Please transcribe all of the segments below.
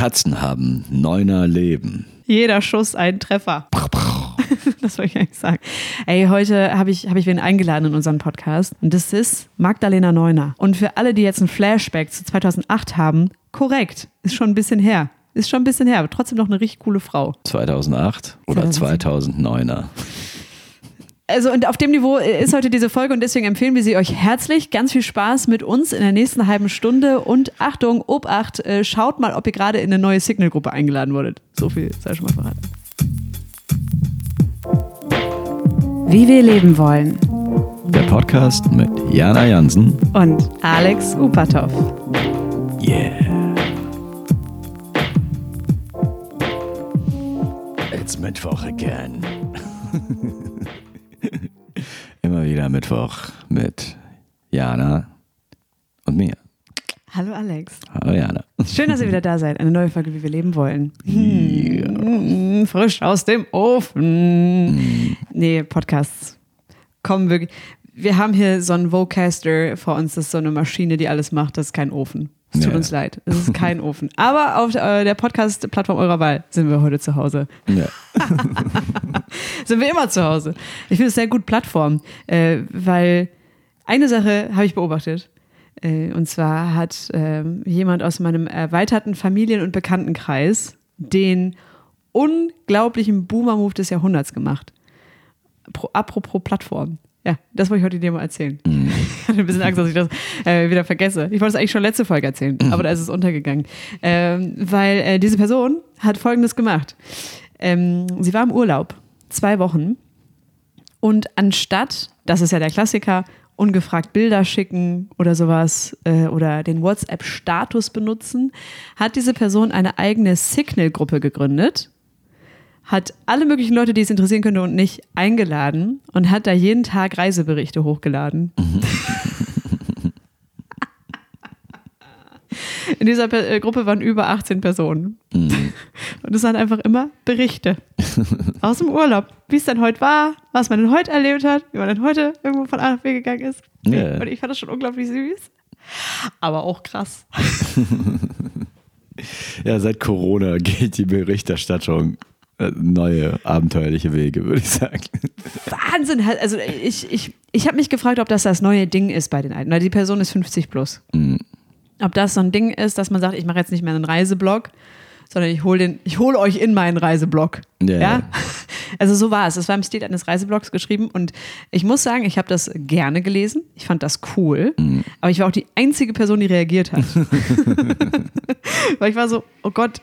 Katzen haben neuner Leben. Jeder Schuss ein Treffer. das wollte ich eigentlich sagen. Ey, heute habe ich, hab ich wen eingeladen in unseren Podcast und das ist Magdalena Neuner. Und für alle, die jetzt ein Flashback zu 2008 haben, korrekt, ist schon ein bisschen her. Ist schon ein bisschen her, aber trotzdem noch eine richtig coole Frau. 2008 oder 2007. 2009er? Also und auf dem Niveau ist heute diese Folge und deswegen empfehlen wir sie euch herzlich. Ganz viel Spaß mit uns in der nächsten halben Stunde und Achtung, Obacht, äh, schaut mal, ob ihr gerade in eine neue Signal-Gruppe eingeladen wurdet. So viel sei schon mal verraten. Wie wir leben wollen Der Podcast mit Jana Jansen. und Alex Upatov. Yeah. It's Mittwoch again. Immer wieder Mittwoch mit Jana und mir. Hallo Alex. Hallo Jana. Schön, dass ihr wieder da seid. Eine neue Folge, wie wir leben wollen. Hm, frisch aus dem Ofen. Nee, Podcasts kommen wirklich. Wir haben hier so einen Vocaster vor uns, das ist so eine Maschine, die alles macht. Das ist kein Ofen. Es tut Ja. uns leid. Es ist kein Ofen. Aber auf äh, der Podcast-Plattform eurer Wahl sind wir heute zu Hause. Ja. Sind wir immer zu Hause. Ich finde es sehr gut Plattform, äh, weil eine Sache habe ich beobachtet. Äh, und zwar hat ähm, jemand aus meinem erweiterten Familien- und Bekanntenkreis den unglaublichen Boomer-Move des Jahrhunderts gemacht. Pro, apropos Plattform. Ja, das wollte ich heute dir mal erzählen. Ich hatte ein bisschen Angst, dass ich das äh, wieder vergesse. Ich wollte es eigentlich schon letzte Folge erzählen, aber da ist es untergegangen. Ähm, weil äh, diese Person hat Folgendes gemacht. Ähm, sie war im Urlaub, zwei Wochen. Und anstatt, das ist ja der Klassiker, ungefragt Bilder schicken oder sowas äh, oder den WhatsApp-Status benutzen, hat diese Person eine eigene Signal-Gruppe gegründet, hat alle möglichen Leute, die es interessieren könnte und nicht, eingeladen und hat da jeden Tag Reiseberichte hochgeladen. In dieser Pe- äh, Gruppe waren über 18 Personen. Und es waren einfach immer Berichte aus dem Urlaub, wie es denn heute war, was man denn heute erlebt hat, wie man denn heute irgendwo von A nach B gegangen ist. Ja. Und ich fand das schon unglaublich süß. Aber auch krass. ja, seit Corona geht die Berichterstattung neue abenteuerliche Wege, würde ich sagen. Wahnsinn. Also ich, ich, ich habe mich gefragt, ob das das neue Ding ist bei den Alten. Weil die Person ist 50 plus. Ob das so ein Ding ist, dass man sagt, ich mache jetzt nicht mehr einen Reiseblog, sondern ich hole hol euch in meinen Reiseblog. Ja, Ja. Also so war es. Es war im Stil eines Reiseblogs geschrieben und ich muss sagen, ich habe das gerne gelesen. Ich fand das cool. Aber ich war auch die einzige Person, die reagiert hat. Weil ich war so, oh Gott,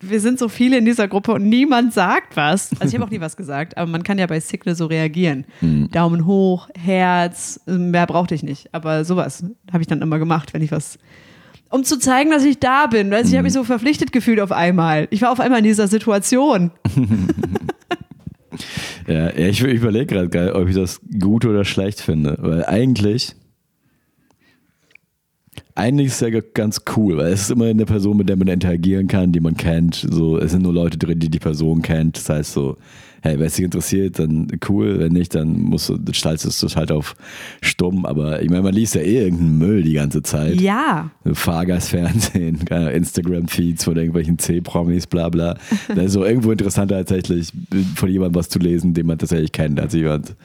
wir sind so viele in dieser Gruppe und niemand sagt was. Also ich habe auch nie was gesagt, aber man kann ja bei Signal so reagieren. Daumen hoch, Herz, mehr brauchte ich nicht. Aber sowas habe ich dann immer gemacht, wenn ich was um zu zeigen, dass ich da bin. Du, Ich habe mich so verpflichtet gefühlt auf einmal. Ich war auf einmal in dieser Situation. Ja, ich, ich überlege gerade, ob ich das gut oder schlecht finde. Weil eigentlich, eigentlich ist es ja ganz cool, weil es ist immer eine Person, mit der man interagieren kann, die man kennt. So, es sind nur Leute drin, die die Person kennt. Das heißt so, hey, wenn es dich interessiert, dann cool. Wenn nicht, dann musst du, schaltest du es halt auf stumm. Aber ich meine, man liest ja eh irgendeinen Müll die ganze Zeit. Ja. Fahrgastfernsehen, Instagram-Feeds von irgendwelchen C-Promis, bla bla. Das ist so irgendwo interessanter tatsächlich von jemandem was zu lesen, den man tatsächlich kennt. Sich jemand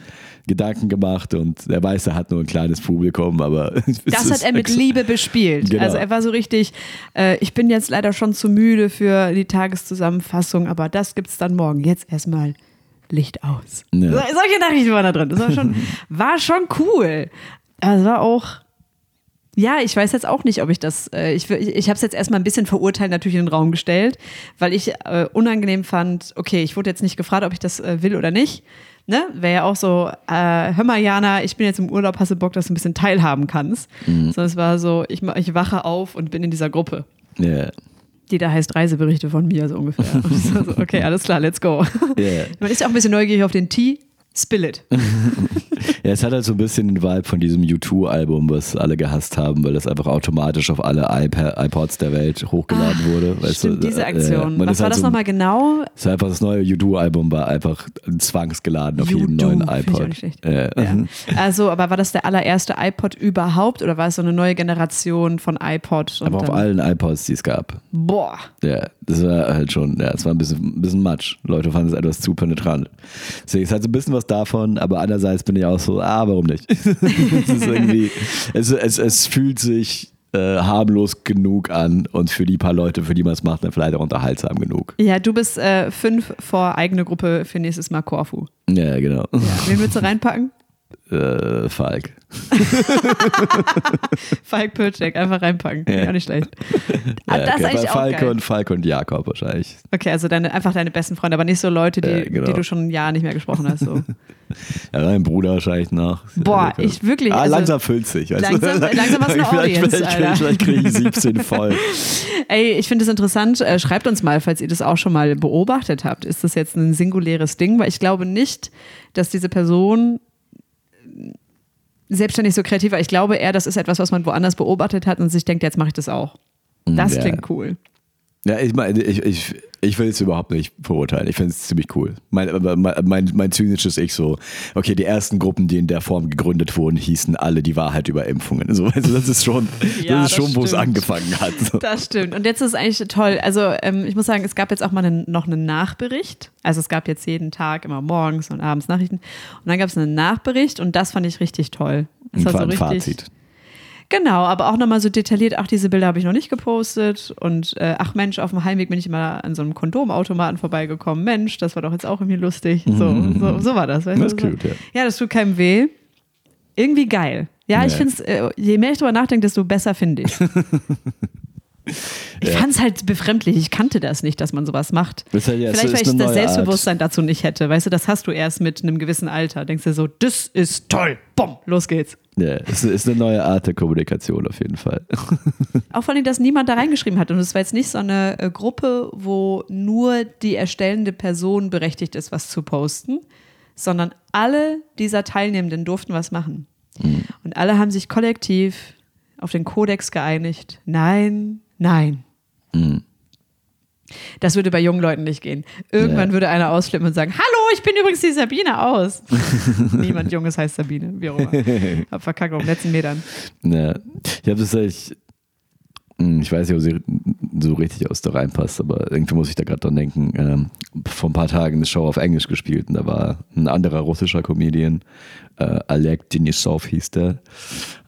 Gedanken gemacht und er weiß, er hat nur ein kleines Publikum, aber es Das hat er mit Liebe bespielt. Genau. Also er war so richtig, äh, ich bin jetzt leider schon zu müde für die Tageszusammenfassung, aber das gibt's dann morgen. Jetzt erstmal Licht aus. Ja. So, solche Nachrichten waren da drin. Das war schon, war schon cool. Es war auch, ja, ich weiß jetzt auch nicht, ob ich das, äh, ich, ich, ich habe es jetzt erstmal ein bisschen verurteilt natürlich in den Raum gestellt, weil ich äh, unangenehm fand, okay, ich wurde jetzt nicht gefragt, ob ich das äh, will oder nicht. Ne? Wäre ja auch so, äh, hör mal, Jana, ich bin jetzt im Urlaub, hast du Bock, dass du ein bisschen teilhaben kannst? Sondern es war so, ich, ich wache auf und bin in dieser Gruppe, Ja, die da heißt Reiseberichte von mir, so ungefähr. So, okay, alles klar, let's go. ja. Man ist ja auch ein bisschen neugierig auf den Tee. Spill it. Ja, es hat halt so ein bisschen den Vibe von diesem U2-Album, was alle gehasst haben, weil das einfach automatisch auf alle iPad, iPods der Welt hochgeladen wurde. Weißt Stimmt, du? diese Äh, Aktion. man Was war halt das so, nochmal genau? Es war einfach das neue U2-Album, war einfach zwangsgeladen auf jedem U2, neuen iPod. Äh, Ja. Also, aber war das der allererste iPod überhaupt oder war es so eine neue Generation von iPod? Aber auf allen iPods, die es gab. Boah. Ja, das war halt schon, ja, es war ein bisschen, ein bisschen Matsch. Leute fanden es etwas zu penetrant. Deswegen ist halt so ein bisschen was davon, aber andererseits bin ich auch so, ah, warum nicht? es es, es fühlt sich äh, harmlos genug an und für die paar Leute, für die man es macht, dann vielleicht auch unterhaltsam genug. Ja, du bist äh, fünf vor eigene Gruppe für nächstes Mal Korfu. Ja, genau. Ja. Wen willst du reinpacken? Äh, Falk. Falk Pötschek, einfach reinpacken. Ja. auch nicht schlecht. Ah, Ja, das ist okay, eigentlich auch Falk und Falk und Jakob wahrscheinlich. Okay, also deine, einfach deine besten Freunde, aber nicht so Leute, die, Ja, genau. die du schon ein Jahr nicht mehr gesprochen hast. So. Ja, dein Bruder wahrscheinlich nach. Boah, ich wirklich, Ah, also- langsam füllt sich. Weißt Langsam- du? langsam hast du eine vielleicht, Audience, vielleicht, Alter. vielleicht, vielleicht kriege ich 17 voll. Ey, ich finde es interessant. Äh, schreibt uns mal, falls ihr das auch schon mal beobachtet habt. Ist das jetzt ein singuläres Ding? Weil ich glaube nicht, dass diese Person selbstständig so kreativ war. Ich glaube eher, das ist etwas, was man woanders beobachtet hat und sich denkt, jetzt mache ich das auch. Das Ja. klingt cool. Ja, ich meine, ich, ich, ich will es überhaupt nicht verurteilen. Ich finde es ziemlich cool. Mein, mein, mein, zynisches Ich so, okay, die ersten Gruppen, die in der Form gegründet wurden, hießen alle die Wahrheit über Impfungen. So, also das ist schon, Ja, das ist schon wo es angefangen hat. So. Das stimmt. Und jetzt ist es eigentlich toll. Also ähm, ich muss sagen, es gab jetzt auch mal einen, noch einen Nachbericht. Also es gab jetzt jeden Tag immer morgens und abends Nachrichten. Und dann gab es einen Nachbericht und das fand ich richtig toll. Das war so richtig, Fazit. Genau, aber auch nochmal so detailliert, ach, diese Bilder habe ich noch nicht gepostet und äh, ach Mensch, auf dem Heimweg bin ich mal an so einem Kondomautomaten vorbeigekommen. Mensch, das war doch jetzt auch irgendwie lustig. So, so, so war das. Weißt Das du? ist cute, ja. ja, das tut keinem weh. Irgendwie geil. Ja, ich Ja. finde es, äh, je mehr ich drüber nachdenke, desto besser finde ich. Ich Ja. fand es halt befremdlich. Ich kannte das nicht, dass man sowas macht. Das halt- ja, Vielleicht, weil ich das neue Art. Selbstbewusstsein dazu nicht hätte. Weißt du, das hast du erst mit einem gewissen Alter. Denkst du so, das ist toll. Bumm, los geht's. Ja, es ist eine neue Art der Kommunikation auf jeden Fall. Auch vor allem, dass niemand da reingeschrieben hat. Und es war jetzt nicht so eine äh, Gruppe, wo nur die erstellende Person berechtigt ist, was zu posten, sondern alle dieser Teilnehmenden durften was machen. Und alle haben sich kollektiv auf den Kodex geeinigt. Nein, nein. Mhm. Das würde bei jungen Leuten nicht gehen. Irgendwann Ja. würde einer ausflippen und sagen: Hallo, ich bin übrigens die Sabine aus. Niemand Junges heißt Sabine, wie auch immer. Hab verkackt auf den letzten Metern. Ja. Ich habe das echt, hm, ich weiß nicht, ob sie so richtig aus da reinpasst, aber irgendwie muss ich da gerade dran denken. Ähm, vor ein paar Tagen eine Show auf Englisch gespielt und da war ein anderer russischer Comedian, äh, Alek Denisov hieß der.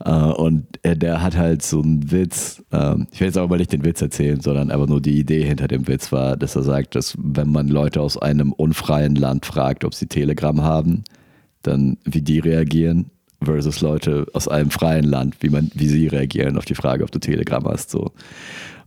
Äh, und er, der hat halt so einen Witz, ähm, ich will jetzt aber nicht den Witz erzählen, sondern einfach nur die Idee hinter dem Witz war, dass er sagt, dass wenn man Leute aus einem unfreien Land fragt, ob sie Telegram haben, dann wie die reagieren versus Leute aus einem freien Land, wie man, wie sie reagieren auf die Frage, ob du Telegram hast. So.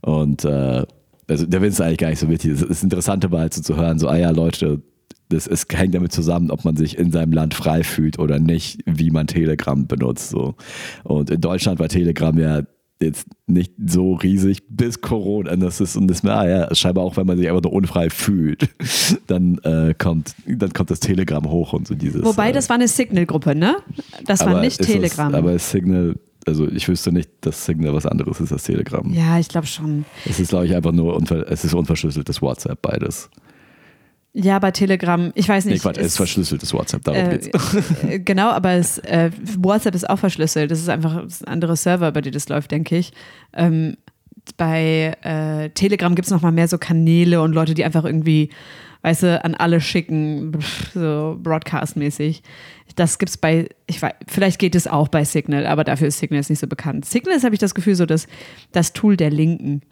Und äh, also der Witz ist eigentlich gar nicht so wichtig. Es ist interessant aber halt so zu hören, so, ah ja, Leute, das ist, hängt damit zusammen, ob man sich in seinem Land frei fühlt oder nicht, wie man Telegram benutzt. So. Und in Deutschland war Telegram ja jetzt nicht so riesig bis Corona. Und das ist, und das, ah ja, scheinbar auch, wenn man sich einfach nur unfrei fühlt, dann, äh, kommt, dann kommt das Telegram hoch und so dieses. Wobei, äh, das war eine Signal-Gruppe, ne? Das war nicht Telegram. Das, aber Signal, also ich wüsste nicht, dass Signal was anderes ist als Telegram. ja, ich glaube schon. Es ist, glaube ich, einfach nur, unver es ist unverschlüsseltes WhatsApp, beides. Ja, bei Telegram, ich weiß Nee, nicht. Quatsch, es ist es- verschlüsseltes WhatsApp, darum äh, geht's. äh, genau, aber es, äh, WhatsApp ist auch verschlüsselt. Das ist einfach ein anderer Server, bei dem das läuft, denke ich. Ähm, bei äh, Telegram gibt es nochmal mehr so Kanäle und Leute, die einfach irgendwie, weißt du, an alle schicken, so Broadcast-mäßig. Das gibt's bei, ich weiß, vielleicht geht es auch bei Signal, aber dafür ist Signal jetzt nicht so bekannt. Signal ist, habe ich das Gefühl, so das, das Tool der Linken.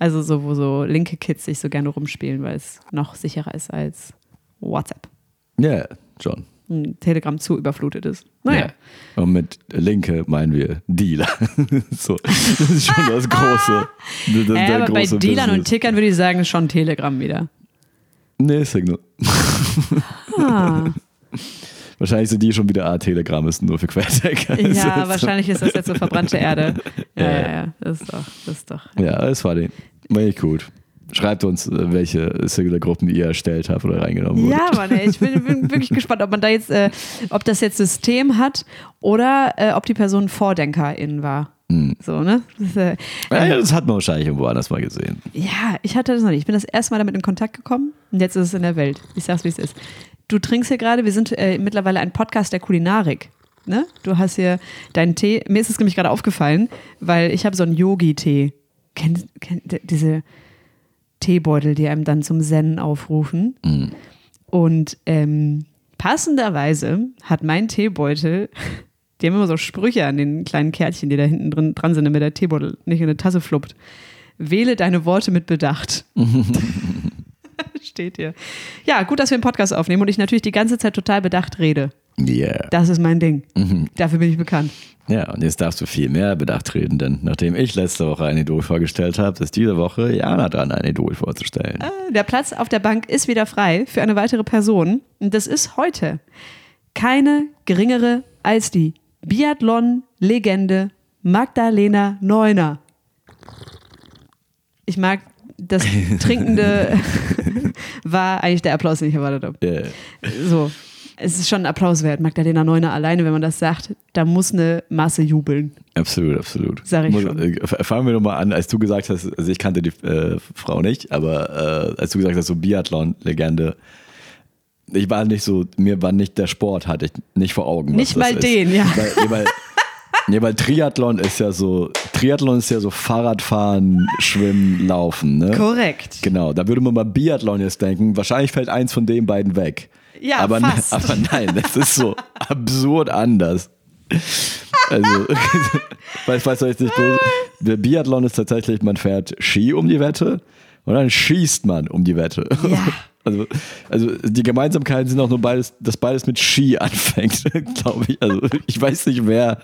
Also so, wo so linke Kids sich so gerne rumspielen, weil es noch sicherer ist als WhatsApp. Ja, schon. Hm, Telegram zu überflutet ist. Naja. Ja. Und mit Linke meinen wir Dealer. so, das ist schon das große. Das, Ja, der aber bei große Dealern und Business. Tickern würde ich sagen, schon Telegram wieder. Nee, Signal. Ah. Wahrscheinlich sind die schon wieder, ah, Telegram ist nur für Querdenker. Ja, wahrscheinlich ist das jetzt so verbrannte Erde. Ja, Ja. ja, ja. Das ist doch, das ist doch. Ja, das war die. War echt gut. Schreibt uns, äh, welche Singular-Gruppen ihr erstellt habt oder reingenommen wurdet. Ja, Mann, ey, ich bin, bin wirklich gespannt, ob man da jetzt, äh, ob das jetzt System hat oder äh, ob die Person Vordenkerin war. So, ne? Das, äh, Ja, das hat man wahrscheinlich irgendwo anders mal gesehen. ja, ich hatte das noch nicht. Ich bin das erste Mal damit in Kontakt gekommen und jetzt ist es in der Welt. Ich sag's, wie es ist. Du trinkst hier gerade, wir sind äh, mittlerweile ein Podcast der Kulinarik. Ne? Du hast hier deinen Tee. Mir ist es nämlich gerade aufgefallen, weil ich habe so einen Yogi-Tee. Kennt, kennt diese Teebeutel, die einem dann zum Zen aufrufen. Und ähm, passenderweise hat mein Teebeutel, die haben immer so Sprüche an den kleinen Kärtchen, die da hinten drin, dran sind, damit der Teebeutel nicht in eine Tasse fluppt. Wähle deine Worte mit Bedacht. Steht hier. Ja, gut, dass wir einen Podcast aufnehmen und ich natürlich die ganze Zeit total bedacht rede. Yeah. Das ist mein Ding. Dafür bin ich bekannt. Ja, und jetzt darfst du viel mehr Bedacht reden, denn nachdem ich letzte Woche ein Idol vorgestellt habe, ist diese Woche Jana dran, ein Idol vorzustellen. Der Platz auf der Bank ist wieder frei für eine weitere Person. Und das ist heute keine geringere als die Biathlon-Legende Magdalena Neuner. Ich mag das Trinkende war eigentlich der Applaus, den ich erwartet habe. Yeah. So, es ist schon ein Applaus wert. Magdalena Neuner alleine, wenn man das sagt, da muss eine Masse jubeln. Absolut, absolut. Sag ich Muss- schon. äh, Fangen wir nochmal an, als du gesagt hast, also ich kannte die äh, Frau nicht, aber äh, als du gesagt hast, so Biathlon-Legende, ich war nicht so, mir war nicht der Sport, hatte ich nicht vor Augen. Nicht mal ist. den, ja. Weil, weil, nee, weil Triathlon ist ja so, Triathlon ist ja so Fahrradfahren, Schwimmen, Laufen, ne? Korrekt. Genau, da würde man mal Biathlon jetzt denken. Wahrscheinlich fällt eins von den beiden weg. Ja, aber, fast. aber nein, das ist so absurd anders. Also, weiß, weiß euch nicht. Der Biathlon ist tatsächlich, man fährt Ski um die Wette und dann schießt man um die Wette. Ja. Also, also die Gemeinsamkeiten sind auch nur beides, dass beides mit Ski anfängt, glaube ich. Also ich weiß nicht, wer.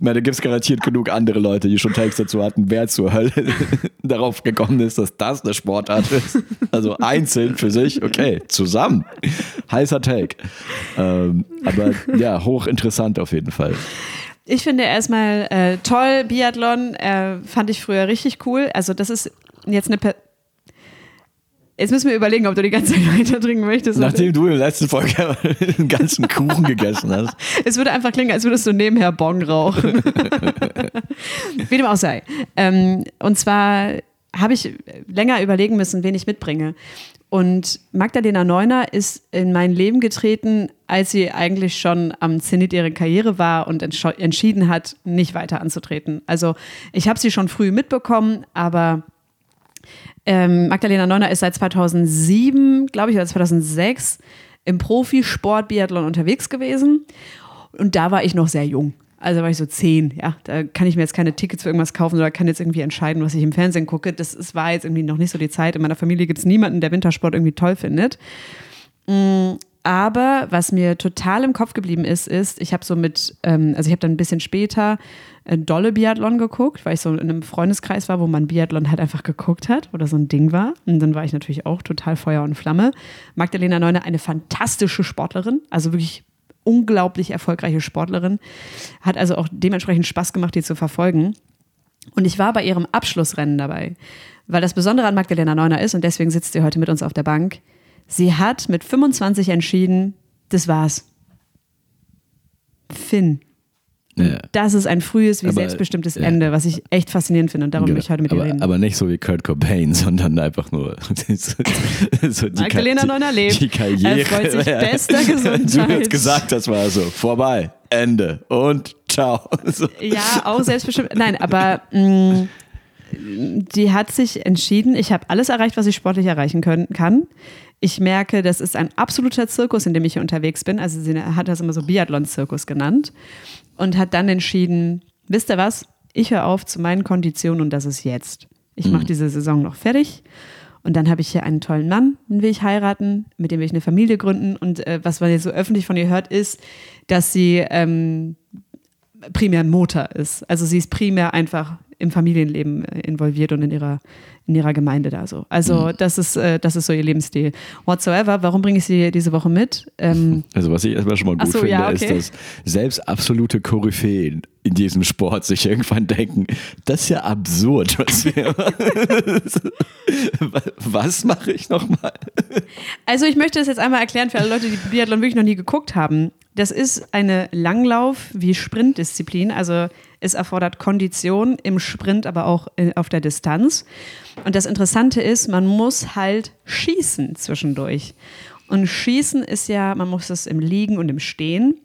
Meine, da gibt es garantiert genug andere Leute, die schon Takes dazu hatten, wer zur Hölle darauf gekommen ist, dass das eine Sportart ist. Also einzeln für sich, okay, zusammen. Heißer Take. Ähm, aber ja, hochinteressant auf jeden Fall. Ich finde erstmal äh, toll, Biathlon äh, fand ich früher richtig cool. Also das ist jetzt eine... Jetzt müssen wir überlegen, ob du die ganze Zeit weiter trinken möchtest. Nachdem du in der letzten Folge einen ganzen Kuchen gegessen hast. Es würde einfach klingen, als würdest du nebenher Bong rauchen. Wie dem auch sei. Ähm, und zwar habe ich länger überlegen müssen, wen ich mitbringe. Und Magdalena Neuner ist in mein Leben getreten, als sie eigentlich schon am Zenit ihrer Karriere war und entschieden hat, nicht weiter anzutreten. Also ich habe sie schon früh mitbekommen, aber ähm, Magdalena Neuner ist seit 2007, glaube ich, oder 2006 im Profisport Biathlon unterwegs gewesen. Und da war ich noch sehr jung. Also war ich so zehn, ja. Da kann ich mir jetzt keine Tickets für irgendwas kaufen oder kann jetzt irgendwie entscheiden, was ich im Fernsehen gucke. Das ist, war jetzt irgendwie noch nicht so die Zeit. In meiner Familie gibt es niemanden, der Wintersport irgendwie toll findet. Aber was mir total im Kopf geblieben ist, ist, ich habe so mit, ähm, also ich habe dann ein bisschen später äh, dolle Biathlon geguckt, weil ich so in einem Freundeskreis war, wo man Biathlon halt einfach geguckt hat oder so ein Ding war. Und dann war ich natürlich auch total Feuer und Flamme. Magdalena Neuner, eine fantastische Sportlerin, also wirklich unglaublich erfolgreiche Sportlerin, hat also auch dementsprechend Spaß gemacht, die zu verfolgen. Und ich war bei ihrem Abschlussrennen dabei, weil das Besondere an Magdalena Neuner ist, und deswegen sitzt sie heute mit uns auf der Bank, sie hat mit 25 entschieden, das war's. Finn. Ja. Das ist ein frühes, wie Aber, selbstbestimmtes ja. Ende, was ich echt faszinierend finde und darum will ich heute mit aber, ihr reden. aber nicht so wie Kurt Cobain, sondern einfach nur so die Magdalena Ka- Neuner lebt. Die Karriere. Er freut sich bester Du Gesundheit. hast gesagt, das war so vorbei, Ende und ciao. So. Ja, auch selbstbestimmt. Nein, aber mh, die hat sich entschieden, ich habe alles erreicht, was ich sportlich erreichen können, kann. Ich merke, das ist ein absoluter Zirkus, in dem ich hier unterwegs bin. Also sie hat das immer so Biathlon-Zirkus genannt und hat dann entschieden, wisst ihr was, ich höre auf zu meinen Konditionen und das ist jetzt. Ich mache diese Saison noch fertig und dann habe ich hier einen tollen Mann, den will ich heiraten, mit dem will ich eine Familie gründen und äh, was man jetzt so öffentlich von ihr hört, ist, dass sie ähm, primär Motor ist. Also sie ist primär einfach im Familienleben äh, involviert und in ihrer, in ihrer Gemeinde da so. Also Mhm. das ist, äh, das ist so ihr Lebensstil. Whatsoever, warum bringe ich sie diese Woche mit? Ähm, Also was ich erstmal schon mal gut so, finde, ja, okay. ist, dass selbst absolute Koryphäen in diesem Sport sich irgendwann denken, das ist ja absurd, was Was mache ich nochmal? Also ich möchte das jetzt einmal erklären für alle Leute, die Biathlon wirklich noch nie geguckt haben. Das ist eine Langlauf- wie Sprintdisziplin. Also es erfordert Kondition im Sprint, aber auch äh, auf der Distanz. Und das Interessante ist, man muss halt schießen zwischendurch. Und schießen ist ja, man muss es im Liegen und im Stehen.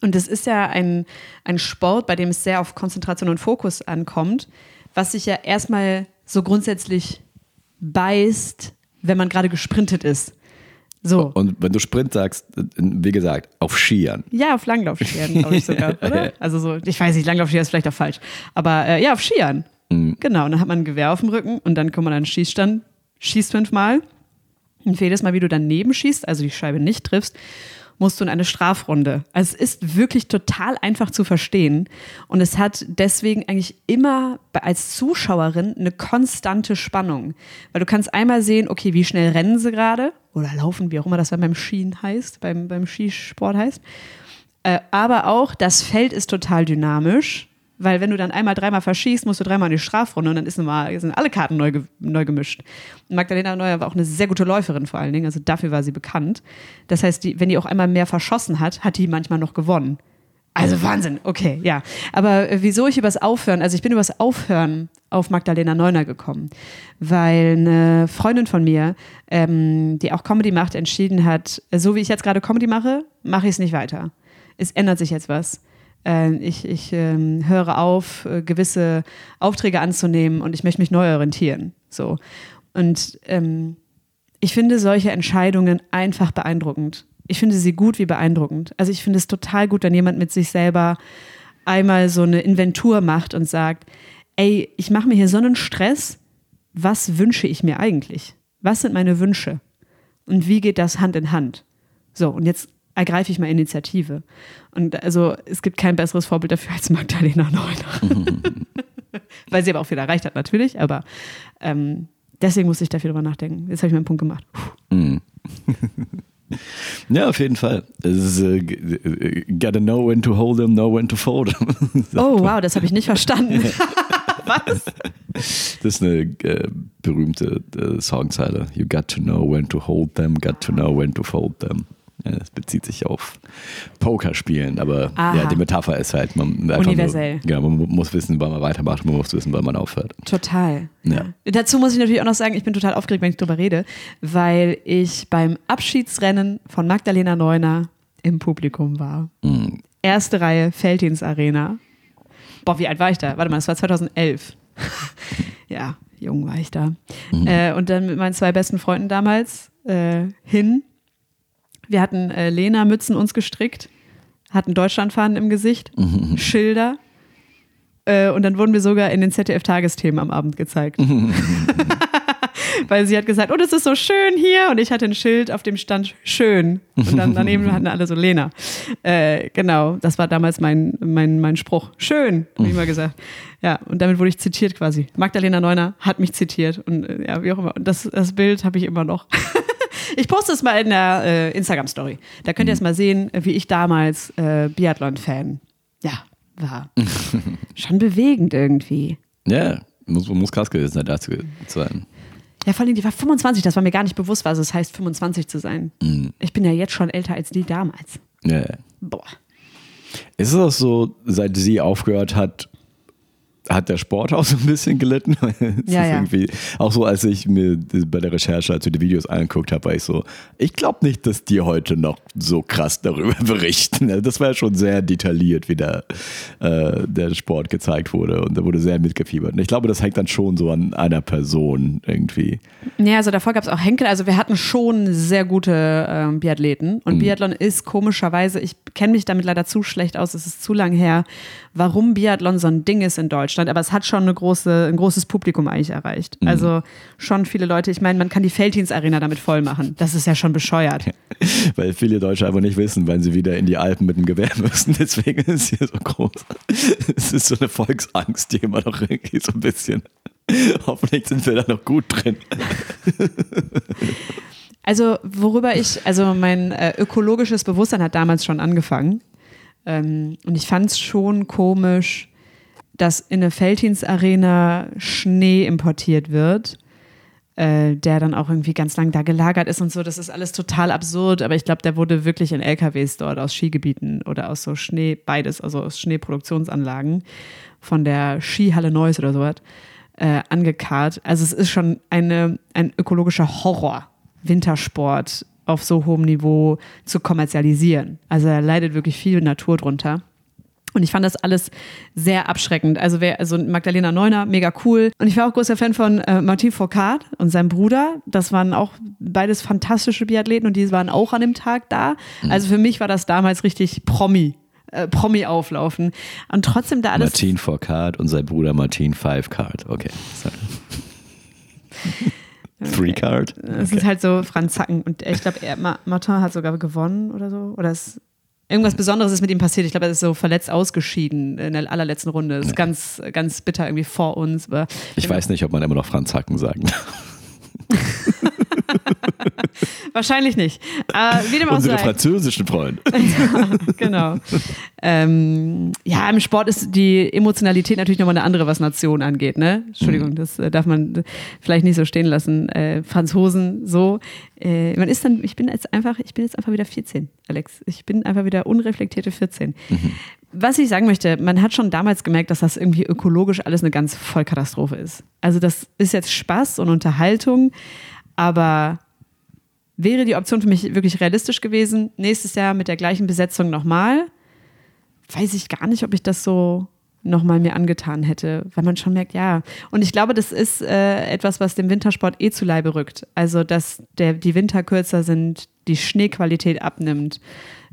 Und es ist ja ein, ein Sport, bei dem es sehr auf Konzentration und Fokus ankommt, was sich ja erstmal so grundsätzlich beißt, wenn man gerade gesprintet ist. So. Und wenn du Sprint sagst, wie gesagt, auf Skiern. Ja, auf Langlaufskiern, glaube ich sogar, oder? Also so, ich weiß nicht, Langlaufskier ist vielleicht auch falsch. Aber äh, ja, auf Skiern. Genau, und dann hat man ein Gewehr auf dem Rücken und dann kommt man an den Schießstand, schießt fünfmal. Und jedes Mal, wie du daneben schießt, also die Scheibe nicht triffst, musst du in eine Strafrunde. Also es ist wirklich total einfach zu verstehen. Und es hat deswegen eigentlich immer als Zuschauerin eine konstante Spannung. Weil du kannst einmal sehen, okay, wie schnell rennen sie gerade oder laufen, wie auch immer das beim Skien heißt, beim, beim Skisport heißt. Äh, aber auch, das Feld ist total dynamisch, weil wenn du dann einmal, dreimal verschießt, musst du dreimal in die Strafrunde und dann ist nochmal, sind alle Karten neu, neu gemischt. Magdalena Neuer war auch eine sehr gute Läuferin vor allen Dingen, also dafür war sie bekannt. Das heißt, die, wenn die auch einmal mehr verschossen hat, hat die manchmal noch gewonnen. Also Wahnsinn, okay, ja. Aber äh, wieso ich übers Aufhören, also ich bin übers Aufhören auf Magdalena Neuner gekommen, weil eine Freundin von mir, ähm, die auch Comedy macht, entschieden hat, äh, so wie ich jetzt gerade Comedy mache, mache ich es nicht weiter. Es ändert sich jetzt was. Äh, ich ich ähm, höre auf, äh, gewisse Aufträge anzunehmen und ich möchte mich neu orientieren. So. Und ähm, ich finde solche Entscheidungen einfach beeindruckend. Ich finde sie gut wie beeindruckend. Also ich finde es total gut, wenn jemand mit sich selber einmal so eine Inventur macht und sagt, ey, ich mache mir hier so einen Stress, was wünsche ich mir eigentlich? Was sind meine Wünsche? Und wie geht das Hand in Hand? So, und jetzt ergreife ich mal Initiative. Und also es gibt kein besseres Vorbild dafür als Magdalena Neuner. Weil sie aber auch viel erreicht hat, natürlich, aber ähm, deswegen musste ich dafür drüber nachdenken. Jetzt habe ich meinen Punkt gemacht. Ja, auf jeden Fall. Es ist, äh, äh, gotta know when to hold them, know when to fold them. Oh, wow, das habe ich nicht verstanden. Was? Das ist eine äh, berühmte äh, Songzeile. You got to know when to hold them, got to know when to fold them. Das bezieht sich auf Pokerspielen, aber Aha. ja, die Metapher ist halt, man, Universell. Nur, ja, man mu- muss wissen, wann man weitermacht, man muss wissen, wann man aufhört. Total. Ja. Dazu muss ich natürlich auch noch sagen, ich bin total aufgeregt, wenn ich drüber rede, weil ich beim Abschiedsrennen von Magdalena Neuner im Publikum war. Mhm. Erste Reihe, Feldins Arena. Boah, wie alt war ich da? Warte mal, das war 2011. ja, jung war ich da. Äh, und dann mit meinen zwei besten Freunden damals äh, hin. Wir hatten äh, Lena-Mützen uns gestrickt, hatten Deutschlandfahnen im Gesicht, Schilder. Äh, und dann wurden wir sogar in den ZDF-Tagesthemen am Abend gezeigt. Weil sie hat gesagt, oh, das ist so schön hier. Und ich hatte ein Schild, auf dem stand schön. Und dann daneben hatten alle so Lena. Äh, genau, das war damals mein, mein, mein Spruch. Schön, habe ich mal gesagt. Ja, und damit wurde ich zitiert quasi. Magdalena Neuner hat mich zitiert. Und äh, ja, wie auch immer. Und das, das Bild habe ich immer noch. Ich poste es mal in der äh, Instagram-Story. Da könnt ihr es mal sehen, wie ich damals äh, Biathlon-Fan ja, war. Schon bewegend irgendwie. Ja, muss, muss krass gewesen sein, dazu zu sein. Ja, vor allem, die war 25, das war mir gar nicht bewusst, was es heißt, 25 zu sein. Ich bin ja jetzt schon älter als die damals. Ja, ja. Boah. Ist es auch so, seit sie aufgehört hat, hat der Sport auch so ein bisschen gelitten? Ja, ja. Auch so, als ich mir bei der Recherche, als wir die Videos angeguckt habe, war ich so, ich glaube nicht, dass die heute noch so krass darüber berichten. Also Das war ja schon sehr detailliert, wie der, äh, der Sport gezeigt wurde und da wurde sehr mitgefiebert. Und ich glaube, das hängt dann schon so an einer Person irgendwie. Ja, also davor gab es auch Henkel. Also wir hatten schon sehr gute ähm, Biathleten. Und Biathlon ist komischerweise, ich kenne mich damit leider zu schlecht aus, es ist zu lang her, warum Biathlon so ein Ding ist in Deutschland. Deutschland, aber es hat schon eine große, ein großes Publikum eigentlich erreicht. Mhm. Also schon viele Leute. Ich meine, man kann die Feldins Arena damit voll machen. Das ist ja schon bescheuert. Weil viele Deutsche einfach nicht wissen, wann sie wieder in die Alpen mit dem Gewehr müssen. Deswegen ist es hier so groß. Es ist so eine Volksangst, die immer noch irgendwie so ein bisschen. Hoffentlich sind wir da noch gut drin. Also, worüber ich, also mein äh, ökologisches Bewusstsein hat damals schon angefangen. Ähm, und ich fand es schon komisch, dass in eine Feldhins-Arena Schnee importiert wird, äh, der dann auch irgendwie ganz lang da gelagert ist und so. Das ist alles total absurd, aber ich glaube, der wurde wirklich in LKWs dort aus Skigebieten oder aus so Schnee, beides, also aus Schneeproduktionsanlagen von der Skihalle Neuss oder sowas, äh, angekarrt. Also es ist schon eine, ein ökologischer Horror, Wintersport auf so hohem Niveau zu kommerzialisieren. Also da leidet wirklich viel Natur drunter. Und ich fand das alles sehr abschreckend. Also, wer, also Magdalena Neuner, mega cool. Und ich war auch großer Fan von äh, Martin Foucault und seinem Bruder. Das waren auch beides fantastische Biathleten und die waren auch an dem Tag da. Also für mich war das damals richtig Promi. Äh, Promi auflaufen. Und trotzdem da alles. Martin Foucault und sein Bruder Martin Five Card. Okay. Three Card. Es ist halt so Franz Zacken. Und ich glaube, Martin hat sogar gewonnen oder so. Oder es Irgendwas Besonderes ist mit ihm passiert. Ich glaube, er ist so verletzt ausgeschieden in der allerletzten Runde. Das ist ja. ganz, ganz bitter irgendwie vor uns. Ich weiß nicht, ob man immer noch Franz Hacken sagen darf. Wahrscheinlich nicht. Äh, wie dem auch Unsere sei. französischen Freunde. genau. Ähm, ja, im Sport ist die Emotionalität natürlich nochmal eine andere, was Nation angeht. Ne? Entschuldigung, mhm. das äh, darf man vielleicht nicht so stehen lassen. Äh, Franzosen so. Äh, man ist dann, ich bin jetzt einfach, ich bin jetzt einfach wieder 14, Alex. Ich bin einfach wieder unreflektierte 14. Mhm. Was ich sagen möchte, man hat schon damals gemerkt, dass das irgendwie ökologisch alles eine ganz Vollkatastrophe ist. Also das ist jetzt Spaß und Unterhaltung, aber wäre die Option für mich wirklich realistisch gewesen, nächstes Jahr mit der gleichen Besetzung nochmal, weiß ich gar nicht, ob ich das so nochmal mir angetan hätte, weil man schon merkt, ja. Und ich glaube, das ist äh, etwas, was dem Wintersport eh zu Leibe rückt. Also, dass der, die Winter kürzer sind, die Schneequalität abnimmt.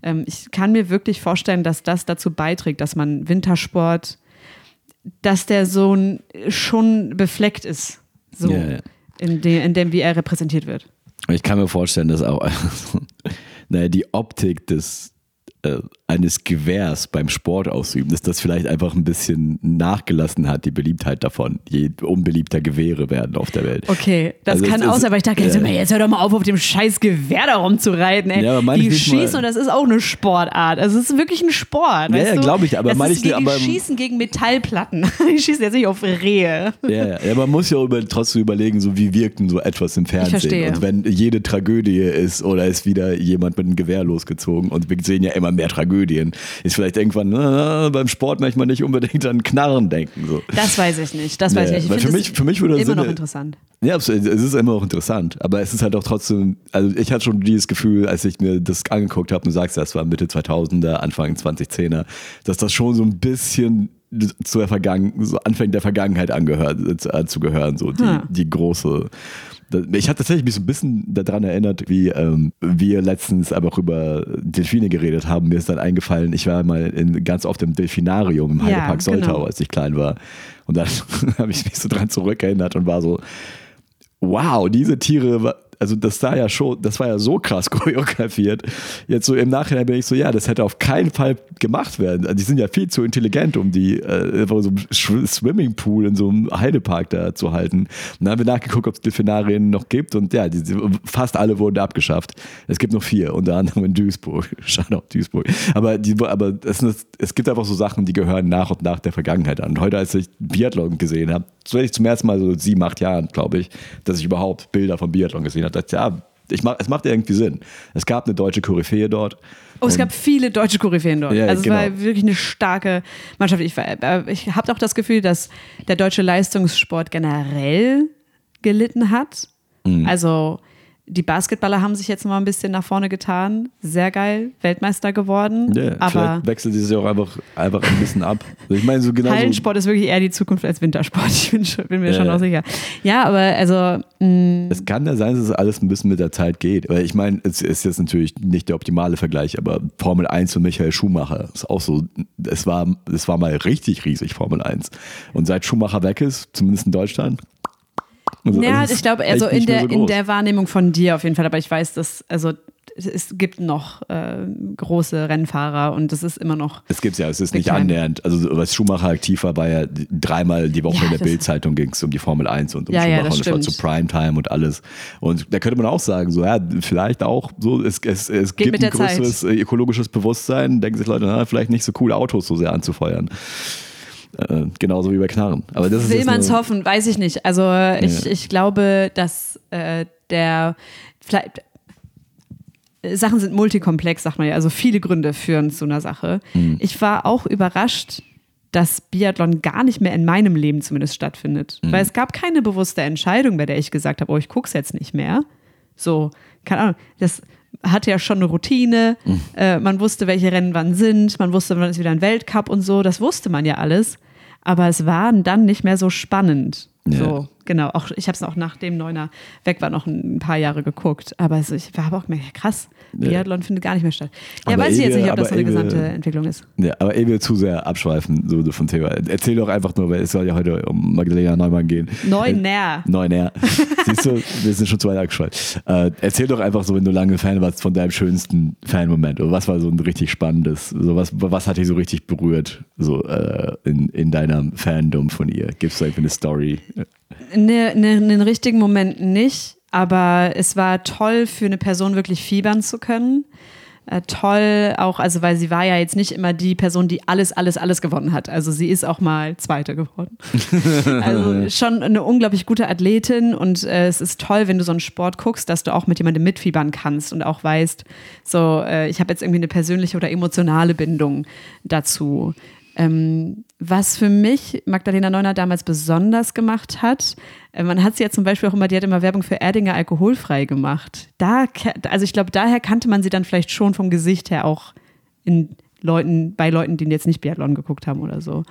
Ähm, ich kann mir wirklich vorstellen, dass das dazu beiträgt, dass man Wintersport, dass der so schon befleckt ist. So. Ja in, de, in dem, wie er repräsentiert wird. Ich kann mir vorstellen, dass auch naja, die Optik des äh, eines Gewehrs beim Sport ausüben, dass das vielleicht einfach ein bisschen nachgelassen hat, die Beliebtheit davon. Je unbeliebter Gewehre werden auf der Welt. Okay, das also kann auch sein, aber ich dachte, äh, jetzt hör doch mal auf, auf dem scheiß Gewehr da rumzureiten. Ey. Ja, aber die schießen und das ist auch eine Sportart. Also es ist wirklich ein Sport. Ja, ja glaube ich, aber meine ich gegen, aber schießen gegen Metallplatten. die schießen jetzt nicht auf Rehe. Ja, ja, man muss ja über, trotzdem überlegen, so wie wirkt denn so etwas im Fernsehen. Ich verstehe. Und wenn jede Tragödie ist oder ist wieder jemand mit einem Gewehr losgezogen und wir sehen ja immer mehr Tragödien, ist vielleicht irgendwann äh, beim Sport manchmal nicht unbedingt an Knarren denken. So. Das weiß ich nicht. Das weiß ja, ich nicht. Für, mich, für mich würde immer Sinne, noch interessant. Ja, es ist immer noch interessant. Aber es ist halt auch trotzdem, also ich hatte schon dieses Gefühl, als ich mir das angeguckt habe, du sagst, das war Mitte 2000er, Anfang 2010er, dass das schon so ein bisschen zur Vergangen so Anfängen der Vergangenheit angehört, äh, zu gehören, so die, hm. die große ich habe tatsächlich mich so ein bisschen daran erinnert, wie ähm, wir letztens aber auch über Delfine geredet haben. Mir ist dann eingefallen, ich war mal in, ganz oft im Delfinarium im Heidepark ja, Soltau, genau. als ich klein war. Und dann habe ich mich so dran zurückerinnert und war so, wow, diese Tiere also das war ja schon, das war ja so krass choreografiert. Jetzt so im Nachhinein bin ich so, ja, das hätte auf keinen Fall gemacht werden. Also die sind ja viel zu intelligent, um die äh, so einem Swimmingpool in so einem Heidepark da zu halten. Und dann haben wir nachgeguckt, ob es Delfinarien noch gibt und ja, die, fast alle wurden abgeschafft. Es gibt noch vier, unter anderem in Duisburg. Schade auf Duisburg. Aber, die, aber es, es gibt einfach so Sachen, die gehören nach und nach der Vergangenheit an. Und heute, als ich Biathlon gesehen habe, so ich zum ersten Mal so sieben, acht Jahren, glaube ich, dass ich überhaupt Bilder von Biathlon gesehen habe dachte, ja, ich mach, es macht irgendwie Sinn. Es gab eine deutsche Koryphäe dort. Oh, es gab viele deutsche Koryphäen dort. Ja, also genau. es war wirklich eine starke Mannschaft. Ich, äh, ich habe auch das Gefühl, dass der deutsche Leistungssport generell gelitten hat. Mhm. Also Die Basketballer haben sich jetzt mal ein bisschen nach vorne getan. Sehr geil, Weltmeister geworden. Ja, aber vielleicht wechselt sie sich auch einfach, einfach ein bisschen ab. Ich meine, so genau. Hallensport ist wirklich eher die Zukunft als Wintersport. Ich bin, schon, bin mir Ja, schon auch sicher. Ja, aber also, mh, Es kann ja sein, dass es alles ein bisschen mit der Zeit geht. Weil ich meine, es ist jetzt natürlich nicht der optimale Vergleich, aber Formel 1 und Michael Schumacher ist auch so, es war, es war mal richtig riesig, Formel 1. Und seit Schumacher weg ist, zumindest in Deutschland. Also ja, es ist ich glaube, also in der, so in der Wahrnehmung von dir auf jeden Fall, aber ich weiß, dass, also es gibt noch äh, große Rennfahrer und das ist immer noch. Es gibt's ja, es ist nicht annähernd. Also, was Schumacher aktiv war, war ja dreimal die Woche Ja, in der Bildzeitung ging es um die Formel 1 und um Ja, ja, Schumacher das und es war zu Primetime und alles. Und da könnte man auch sagen, so, ja, vielleicht auch so, es, es, es Geht gibt ein der Zeit. größeres äh, ökologisches Bewusstsein, denken sich Leute, na, vielleicht nicht so cool, Autos so sehr anzufeuern. Äh, genauso wie bei Knarren. Aber das Will man es hoffen, weiß ich nicht. Also ich, ich glaube, dass äh, der vielleicht Sachen sind multikomplex, sagt man ja. Also viele Gründe führen zu einer Sache. Mhm. Ich war auch überrascht, dass Biathlon gar nicht mehr in meinem Leben zumindest stattfindet. Mhm. Weil es gab keine bewusste Entscheidung, bei der ich gesagt habe, oh, ich gucke es jetzt nicht mehr. So, keine Ahnung. Das hatte ja schon eine Routine. Mhm. Äh, man wusste, welche Rennen wann sind. Man wusste, wann ist wieder ein Weltcup und so. Das wusste man ja alles. Aber es war dann nicht mehr so spannend. Ja. So, genau. Auch, ich habe es auch nachdem Neuner weg war noch ein paar Jahre geguckt. Aber es, ich habe auch gemerkt, ja, krass, Ja. Biathlon findet gar nicht mehr statt. Ja, Aber weiß ich jetzt nicht, ob das so eine gesamte Entwicklung ist. Ja, aber ich will zu sehr abschweifen so vom Thema. Erzähl doch einfach nur, weil es soll ja heute um Magdalena Neumann gehen. Neuner. Neuner. Siehst du, wir sind schon zu weit abgeschweift. Äh, erzähl doch einfach so, wenn du lange Fan warst, von deinem schönsten Fan-Moment. Oder was war so ein richtig spannendes? So was, was hat dich so richtig berührt, so äh, in, in deinem Fandom von ihr? Gibst du irgendwie eine Story? Ne, ne, einen richtigen Moment nicht, aber es war toll für eine Person wirklich fiebern zu können. Äh, toll auch, also weil sie war ja jetzt nicht immer die Person, die alles, alles, alles gewonnen hat. Also sie ist auch mal Zweite geworden. also schon eine unglaublich gute Athletin und äh, es ist toll, wenn du so einen Sport guckst, dass du auch mit jemandem mitfiebern kannst und auch weißt, so äh, ich habe jetzt irgendwie eine persönliche oder emotionale Bindung dazu. Ähm, was für mich Magdalena Neuner damals besonders gemacht hat, äh, man hat sie ja zum Beispiel auch immer, die hat immer Werbung für Erdinger alkoholfrei gemacht. Da, also ich glaube, daher kannte man sie dann vielleicht schon vom Gesicht her auch in Leuten, bei Leuten, die jetzt nicht Biathlon geguckt haben oder so.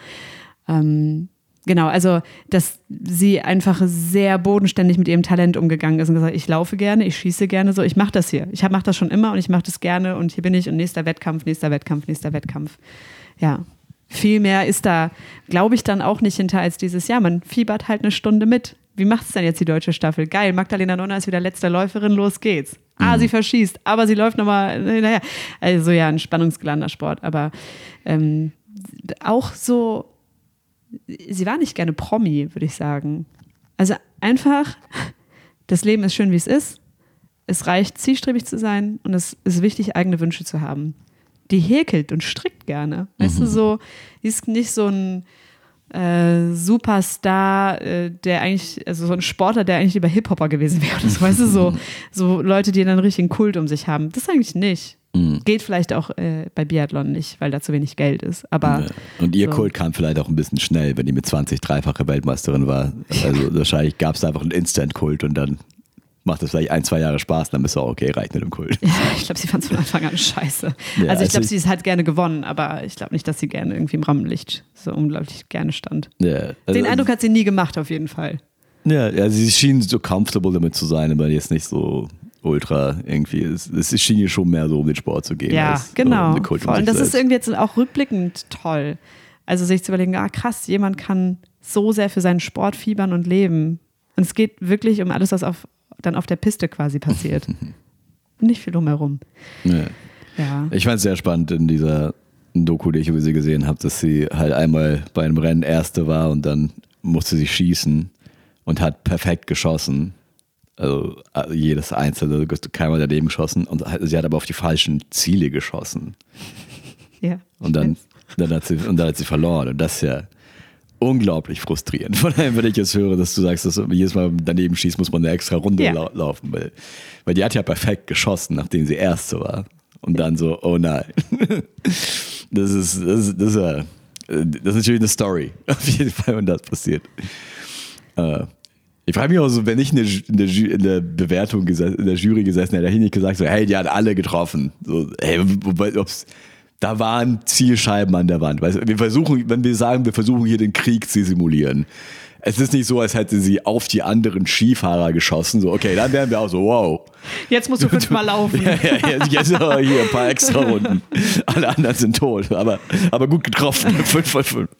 Ähm, genau, also dass sie einfach sehr bodenständig mit ihrem Talent umgegangen ist und gesagt, ich laufe gerne, ich schieße gerne so, ich mache das hier. Ich mache das schon immer und ich mache das gerne und hier bin ich und nächster Wettkampf, nächster Wettkampf, nächster Wettkampf. Ja. Viel mehr ist da, glaube ich, dann auch nicht hinter als dieses Jahr. Man fiebert halt eine Stunde mit. Wie macht es denn jetzt die deutsche Staffel? Geil, Magdalena Nonner ist wieder letzte Läuferin, los geht's. Ah, sie verschießt, aber sie läuft nochmal hinterher. Also ja, ein spannungsgeladener Sport, aber ähm, auch so, sie war nicht gerne Promi, würde ich sagen. Also einfach, das Leben ist schön, wie es ist. Es reicht, zielstrebig zu sein und es ist wichtig, eigene Wünsche zu haben. Die häkelt und strickt gerne. Weißt du, so, die ist nicht so ein äh, Superstar, äh, der eigentlich, also so ein Sportler, der eigentlich lieber Hip-Hopper gewesen wäre. Das weißt du, so, so Leute, die dann einen richtigen Kult um sich haben. Das eigentlich nicht. Geht vielleicht auch äh, bei Biathlon nicht, weil da zu wenig Geld ist. Aber. Und ihr so. Kult kam vielleicht auch ein bisschen schnell, wenn die mit 20 dreifache Weltmeisterin war. Also wahrscheinlich gab es einfach einen Instant-Kult und dann macht es vielleicht ein, zwei Jahre Spaß, dann bist du auch okay, reicht mit dem Kult. Ja, ich glaube, sie fand es von Anfang an scheiße. Ja, also ich also glaube, sie hat gerne gewonnen, aber ich glaube nicht, dass sie gerne irgendwie im Rampenlicht so unglaublich gerne stand. Ja, also- Den Eindruck hat sie nie gemacht, auf jeden Fall. Ja, ja, sie schien so comfortable damit zu sein, aber jetzt nicht so ultra irgendwie. Es, es schien ihr schon mehr so um den Sport zu gehen. Ja, als um genau. den Kult um Voll. Und das ist selbst. irgendwie jetzt auch rückblickend toll. Also sich zu überlegen, ah krass, jemand kann so sehr für seinen Sport fiebern und leben. Und es geht wirklich um alles, was auf, dann auf der Piste quasi passiert. Nicht viel drumherum. Ja. Ja. Ich fand es sehr spannend in dieser Doku, die ich über sie gesehen habe, dass sie halt einmal bei einem Rennen Erste war und dann musste sie schießen und hat perfekt geschossen. Also äh, jedes einzelne, keiner daneben geschossen. Und sie hat aber auf die falschen Ziele geschossen. ja. Und dann, dann, hat, sie, und dann hat sie verloren. Und das ist ja unglaublich frustrierend. Von daher, wenn ich jetzt höre, dass du sagst, dass du jedes Mal daneben schießt, muss man eine extra Runde Ja. lau laufen. Weil, weil die hat ja perfekt geschossen, nachdem sie Erste war. Und dann so, oh nein. Das ist, das ist, das ist, ja, das ist natürlich eine Story. Auf jeden Fall, wenn das passiert. Äh, Ich frage mich auch so, wenn ich in der, in der, Bewertung, in der Jury gesessen hätte, hätte ich nicht gesagt, so, hey, die hat alle getroffen. So, hey, wobei, ob's, da waren Zielscheiben an der Wand. Wir versuchen, wenn wir sagen, wir versuchen hier den Krieg zu simulieren. Es ist nicht so, als hätte sie auf die anderen Skifahrer geschossen. So, okay, dann wären wir auch so, wow. Jetzt musst du fünfmal laufen. Ja, ja, jetzt, jetzt hier ein paar extra Runden. Alle anderen sind tot, aber, aber gut getroffen. Fünf von fünf.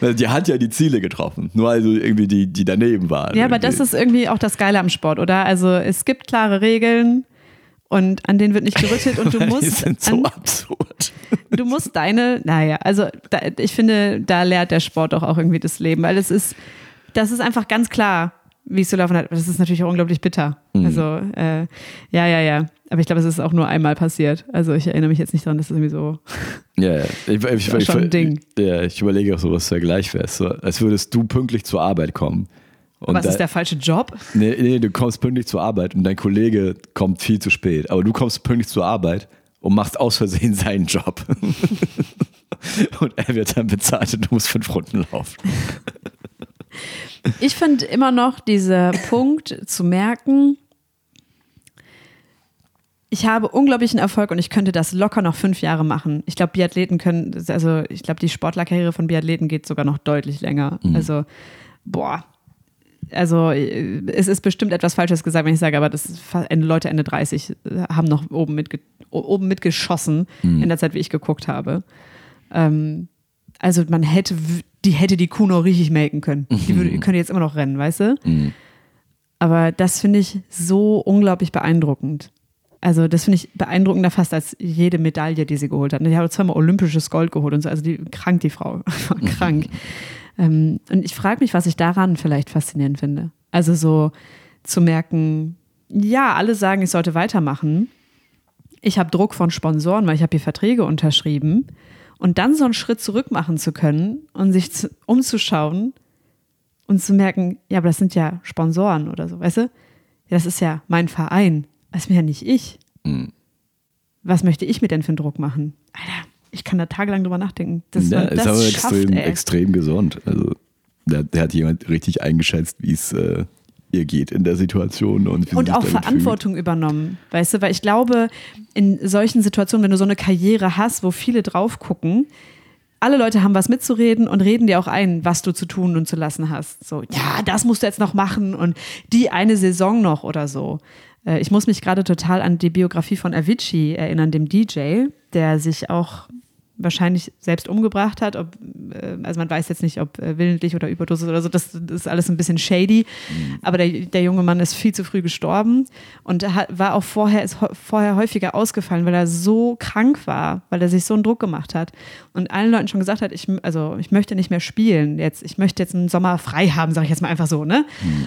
Also Die hat ja die Ziele getroffen. Nur also irgendwie die, die daneben waren. Ja, aber das Irgendwie. ist irgendwie auch das Geile am Sport, oder? Also es gibt klare Regeln und an denen wird nicht gerüttelt und du Die musst, sind so an, absurd. du musst deine, naja, also da, ich finde, da lehrt der Sport doch auch irgendwie das Leben, weil es ist, das ist einfach ganz klar, wie es zu laufen hat. Das ist natürlich auch unglaublich bitter. Mhm. Also, äh, ja, ja, ja. Aber ich glaube, es ist auch nur einmal passiert. Also ich erinnere mich jetzt nicht daran, dass es irgendwie so. Ja, ja. Ich, Ding. Ja, ich überlege auch so, was Vergleich wäre. So, als würdest du pünktlich zur Arbeit kommen. Und Was da- ist der falsche Job? Nee, nee, du kommst pünktlich zur Arbeit und dein Kollege kommt viel zu spät. Aber du kommst pünktlich zur Arbeit und machst aus Versehen seinen Job. und er wird dann bezahlt und du musst fünf Runden laufen. Ich finde immer noch dieser Punkt zu merken, ich habe unglaublichen Erfolg und ich könnte das locker noch fünf Jahre machen. Ich glaube, Biathleten können, also ich glaube, die Sportlerkarriere von Biathleten geht sogar noch deutlich länger. Also, boah. Also, äh, es ist bestimmt etwas Falsches gesagt, wenn ich sage, aber das Ende- Leute Ende 30 haben noch oben, mitge oben mitgeschossen in der Zeit, wie ich geguckt habe. Ähm, also, man hätte, die hätte die Kuh noch richtig melken können. Die, würde, die könnte jetzt immer noch rennen, weißt du? Aber das finde ich so unglaublich beeindruckend. Also das finde ich beeindruckender fast als jede Medaille, die sie geholt hat. Die hat zweimal olympisches Gold geholt und so. Also die krank, die Frau. Krank. Ähm, und ich frage mich, was ich daran vielleicht faszinierend finde. Also so zu merken, ja, alle sagen, ich sollte weitermachen. Ich habe Druck von Sponsoren, weil ich habe hier Verträge unterschrieben. Und dann so einen Schritt zurück machen zu können und sich zu, umzuschauen und zu merken, ja, aber das sind ja Sponsoren oder so, weißt du? Ja, das ist ja mein Verein. Das bin ja nicht ich. Was möchte ich mir denn für einen Druck machen? Alter, ich kann da tagelang drüber nachdenken. Das, ja, man ist das aber schafft, extrem, ey. extrem gesund. Also da, da hat jemand richtig eingeschätzt, wie es äh, ihr geht in der Situation und wie Und auch Verantwortung übernommen, weißt du? Weil ich glaube, in solchen Situationen, wenn du so eine Karriere hast, wo viele drauf gucken, alle Leute haben was mitzureden und reden dir auch ein, was du zu tun und zu lassen hast. So, ja, das musst du jetzt noch machen und die eine Saison noch oder so. Äh, Ich muss mich gerade total an die Biografie von Avicii erinnern, dem DJ, der sich auch wahrscheinlich selbst umgebracht hat. Ob, äh, also man weiß jetzt nicht, ob äh, willentlich oder Überdosis oder so. Das, das ist alles ein bisschen shady. Aber der, der junge Mann ist viel zu früh gestorben und hat, war auch vorher, ist vorher häufiger ausgefallen, weil er so krank war, weil er sich so einen Druck gemacht hat und allen Leuten schon gesagt hat, ich, also ich möchte nicht mehr spielen. Jetzt, ich möchte jetzt einen Sommer frei haben, sage ich jetzt mal einfach so. Ne?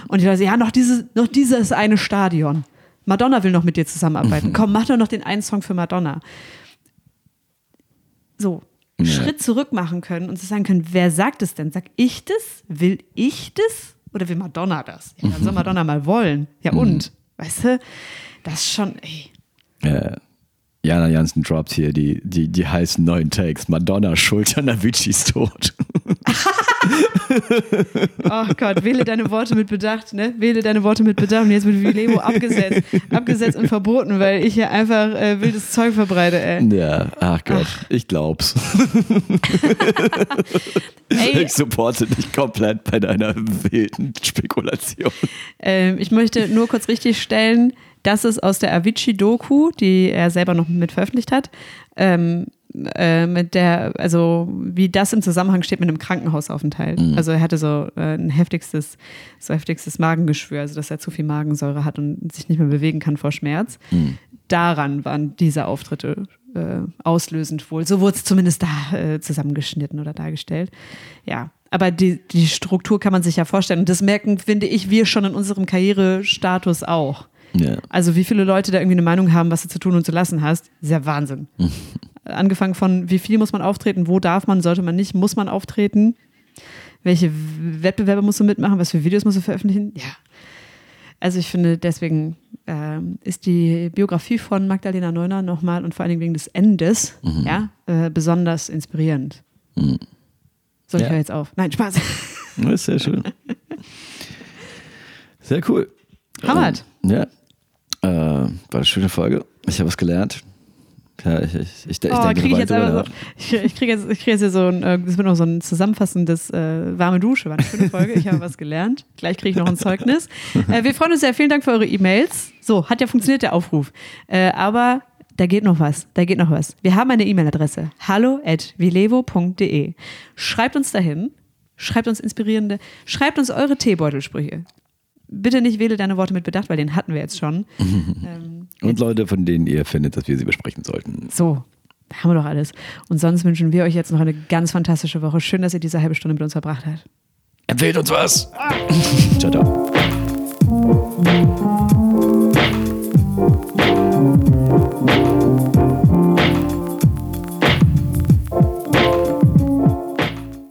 Und die Leute, ja, noch, dieses, noch dieses eine Stadion. Madonna will noch mit dir zusammenarbeiten. Komm, mach doch noch den einen Song für Madonna so einen Schritt zurück machen können und zu sagen können, wer sagt es denn? Sag ich das? Will ich das? Oder will Madonna das? Ja, dann soll Madonna mal wollen. Ja und? Weißt du? Das ist schon, ey. Äh, Jana Jansen droppt hier die, die, die heißen neuen Takes. Madonna schultern Aviciis Tod. Oh Gott, wähle deine Worte mit Bedacht, ne? Wähle deine Worte mit Bedacht. Und jetzt wird Vilebo abgesetzt. Abgesetzt und verboten, weil ich hier einfach äh, wildes Zeug verbreite, ey. Ja, ach Gott, ich glaub's. Ich supporte dich komplett bei deiner wilden Spekulation. Ähm, ich möchte nur kurz richtig stellen, das ist aus der Avicii-Doku, die er selber noch mit veröffentlicht hat, ähm, äh, mit der, also wie das im Zusammenhang steht mit einem Krankenhausaufenthalt. Also er hatte so äh, ein heftigstes, so heftigstes Magengeschwür, also dass er zu viel Magensäure hat und sich nicht mehr bewegen kann vor Schmerz. Daran waren diese Auftritte äh, auslösend wohl. So wurde es zumindest da äh, zusammengeschnitten oder dargestellt. Ja, aber die, die Struktur kann man sich ja vorstellen. Und das merken, finde ich, wir schon in unserem Karrierestatus auch. Ja. Also wie viele Leute da irgendwie eine Meinung haben, was du zu tun und zu lassen hast, ist ja Wahnsinn. Angefangen von, wie viel muss man auftreten, wo darf man, sollte man nicht, muss man auftreten, welche Wettbewerbe musst du mitmachen, was für Videos musst du veröffentlichen. Ja. Also ich finde, deswegen ähm, ist die Biografie von Magdalena Neuner nochmal und vor allen Dingen wegen des Endes ja, äh, besonders inspirierend. So, ich Ja. höre jetzt auf. Nein, Spaß. Das ist sehr schön. Sehr cool. Hammer. Ähm, ja. Äh, war eine schöne Folge. Ich habe was gelernt. Ja, ich, ich, ich, ich Oh, denke krieg ich jetzt einfach so, ich, ich kriege jetzt, ich krieg jetzt hier so ein, äh, das wird noch so ein zusammenfassendes äh, warme Dusche, war eine schöne Folge, ich habe was gelernt. Gleich kriege ich noch ein Zeugnis. Äh, wir freuen uns sehr, vielen Dank für eure E-Mails. So, hat ja funktioniert der Aufruf. Äh, aber da geht noch was, da geht noch was. Wir haben eine E-Mail-Adresse, hallo at vilevo.de. Schreibt uns dahin, schreibt uns inspirierende, schreibt uns eure Teebeutelsprüche. Bitte nicht wähle deine Worte mit Bedacht, weil den hatten wir jetzt schon. ähm, Und Leute, von denen ihr findet, dass wir sie besprechen sollten. so, haben wir doch alles. Und sonst wünschen wir euch jetzt noch eine ganz fantastische Woche. Schön, dass ihr diese halbe Stunde mit uns verbracht habt. Empfehlt uns was. ciao, ciao.